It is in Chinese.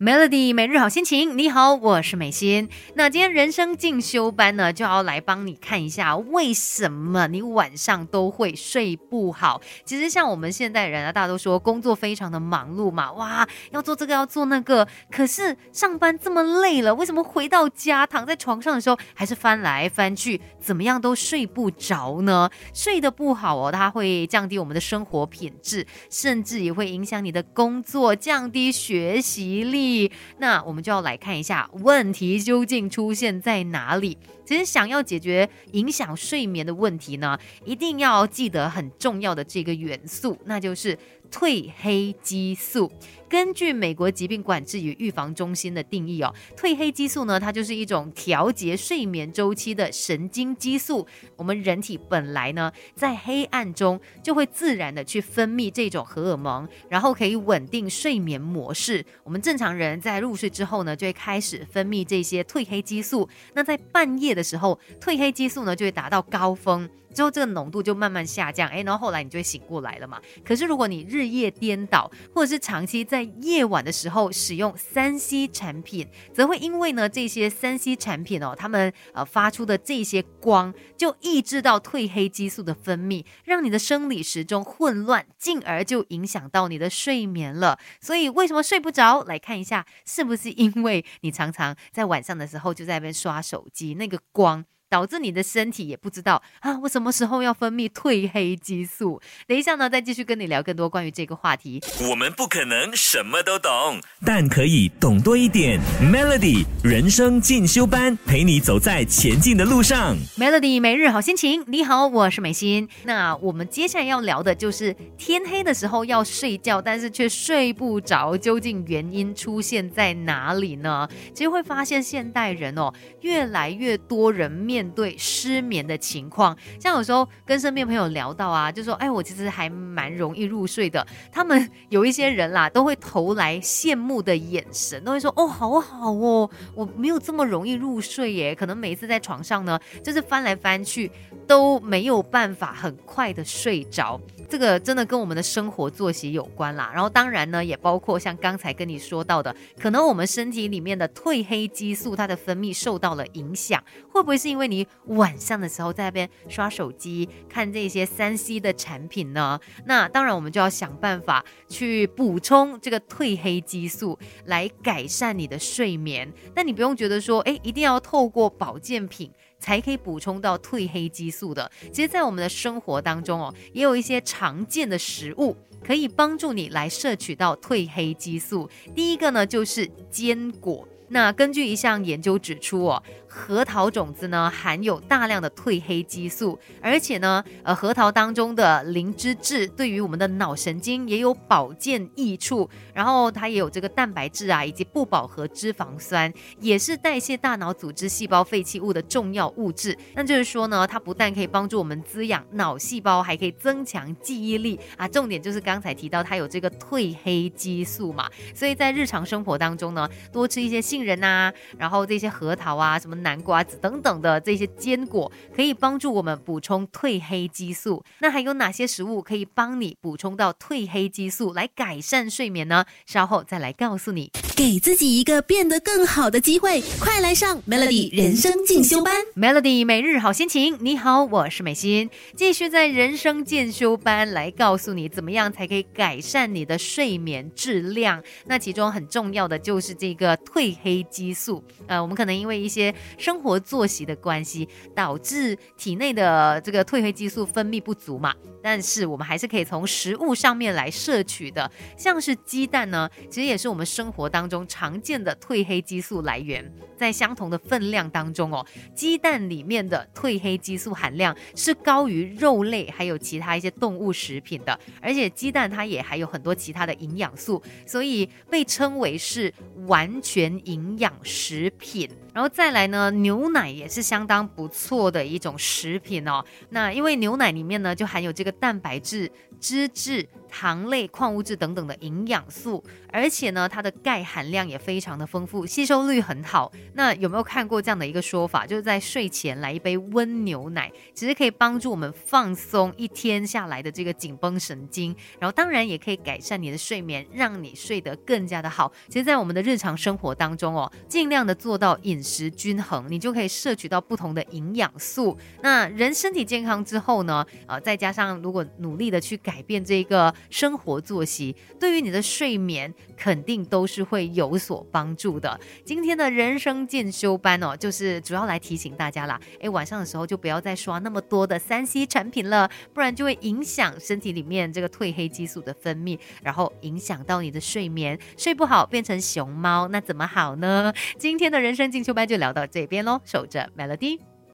Melody 每日好心情，你好，我是美心。那今天人生进修班呢，就要来帮你看一下，为什么你晚上都会睡不好。其实像我们现代人啊，大家都说工作非常的忙碌嘛，哇，要做这个要做那个，可是上班这么累了，为什么回到家躺在床上的时候，还是翻来翻去，怎么样都睡不着呢？睡得不好哦，它会降低我们的生活品质，甚至也会影响你的工作，降低学习力。那我们就要来看一下问题究竟出现在哪里。其实想要解决影响睡眠的问题呢，一定要记得很重要的这个元素，那就是褪黑激素。根据美国疾病管制与预防中心的定义哦，褪黑激素呢，它就是一种调节睡眠周期的神经激素。我们人体本来呢，在黑暗中就会自然的去分泌这种荷尔蒙，然后可以稳定睡眠模式。我们正常人在入睡之后呢，就会开始分泌这些褪黑激素。那在半夜的时候，褪黑激素呢就会达到高峰。之后这个浓度就慢慢下降，哎，然后后来你就会醒过来了嘛。可是如果你日夜颠倒，或者是长期在夜晚的时候使用三 C 产品，则会因为呢这些三 C 产品哦，它们呃发出的这些光，就抑制到褪黑激素的分泌，让你的生理时钟混乱，进而就影响到你的睡眠了。所以为什么睡不着？来看一下，是不是因为你常常在晚上的时候就在那边刷手机，那个光。导致你的身体也不知道啊，我什么时候要分泌褪黑激素？等一下呢，再继续跟你聊更多关于这个话题。我们不可能什么都懂，但可以懂多一点。Melody 人生进修班，陪你走在前进的路上。Melody 每日好心情，你好，我是美心。那我们接下来要聊的就是天黑的时候要睡觉，但是却睡不着，究竟原因出现在哪里呢？其实会发现现代人哦，越来越多人面。面对失眠的情况，像有时候跟身边朋友聊到啊，就说：“哎，我其实还蛮容易入睡的。”他们 有一些人啦，都会投来羡慕的眼神，都会说：“哦，好好哦，我没有这么容易入睡耶。”可能每一次在床上呢，就是翻来翻去都没有办法很快的睡着。这个真的跟我们的生活作息有关啦。然后当然呢，也包括像刚才跟你说到的，可能我们身体里面的褪黑激素它的分泌受到了影响，会不会是因为？你晚上的时候在那边刷手机看这些三 C 的产品呢？那当然我们就要想办法去补充这个褪黑激素，来改善你的睡眠。但你不用觉得说，哎，一定要透过保健品才可以补充到褪黑激素的。其实，在我们的生活当中哦，也有一些常见的食物可以帮助你来摄取到褪黑激素。第一个呢，就是坚果。那根据一项研究指出哦。核桃种子呢含有大量的褪黑激素，而且呢，呃，核桃当中的磷脂质对于我们的脑神经也有保健益处。然后它也有这个蛋白质啊，以及不饱和脂肪酸，也是代谢大脑组织细胞废弃物的重要物质。那就是说呢，它不但可以帮助我们滋养脑细胞，还可以增强记忆力啊。重点就是刚才提到它有这个褪黑激素嘛，所以在日常生活当中呢，多吃一些杏仁啊，然后这些核桃啊，什么。南瓜子等等的这些坚果可以帮助我们补充褪黑激素。那还有哪些食物可以帮你补充到褪黑激素，来改善睡眠呢？稍后再来告诉你。给自己一个变得更好的机会，快来上 Melody 人生进修班。Melody 每日好心情，你好，我是美心，继续在人生进修班来告诉你怎么样才可以改善你的睡眠质量。那其中很重要的就是这个褪黑激素。呃，我们可能因为一些生活作息的关系，导致体内的这个褪黑激素分泌不足嘛。但是我们还是可以从食物上面来摄取的，像是鸡蛋呢，其实也是我们生活当中常见的褪黑激素来源。在相同的分量当中哦，鸡蛋里面的褪黑激素含量是高于肉类还有其他一些动物食品的，而且鸡蛋它也还有很多其他的营养素，所以被称为是完全营养食品。然后再来呢，牛奶也是相当不错的一种食品哦。那因为牛奶里面呢就含有这个蛋白质、脂质。糖类、矿物质等等的营养素，而且呢，它的钙含量也非常的丰富，吸收率很好。那有没有看过这样的一个说法，就是在睡前来一杯温牛奶，其实可以帮助我们放松一天下来的这个紧绷神经，然后当然也可以改善你的睡眠，让你睡得更加的好。其实，在我们的日常生活当中哦，尽量的做到饮食均衡，你就可以摄取到不同的营养素。那人身体健康之后呢，呃，再加上如果努力的去改变这个。生活作息对于你的睡眠肯定都是会有所帮助的。今天的人生进修班哦，就是主要来提醒大家啦，哎，晚上的时候就不要再刷那么多的三 C 产品了，不然就会影响身体里面这个褪黑激素的分泌，然后影响到你的睡眠，睡不好变成熊猫，那怎么好呢？今天的人生进修班就聊到这边喽，守着 Melody。